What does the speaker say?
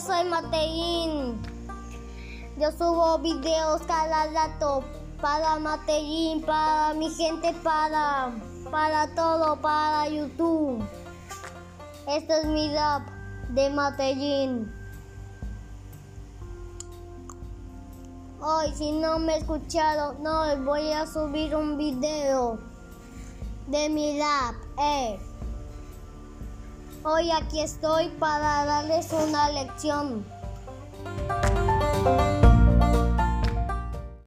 soy Matellín. Yo subo videos cada rato para Matellín, para mi gente, para, para todo, para YouTube. Este es mi rap de Matellín. Hoy, si no me escucharon, no voy a subir un video de mi rap. Eh. Hoy aquí estoy para darles una lección.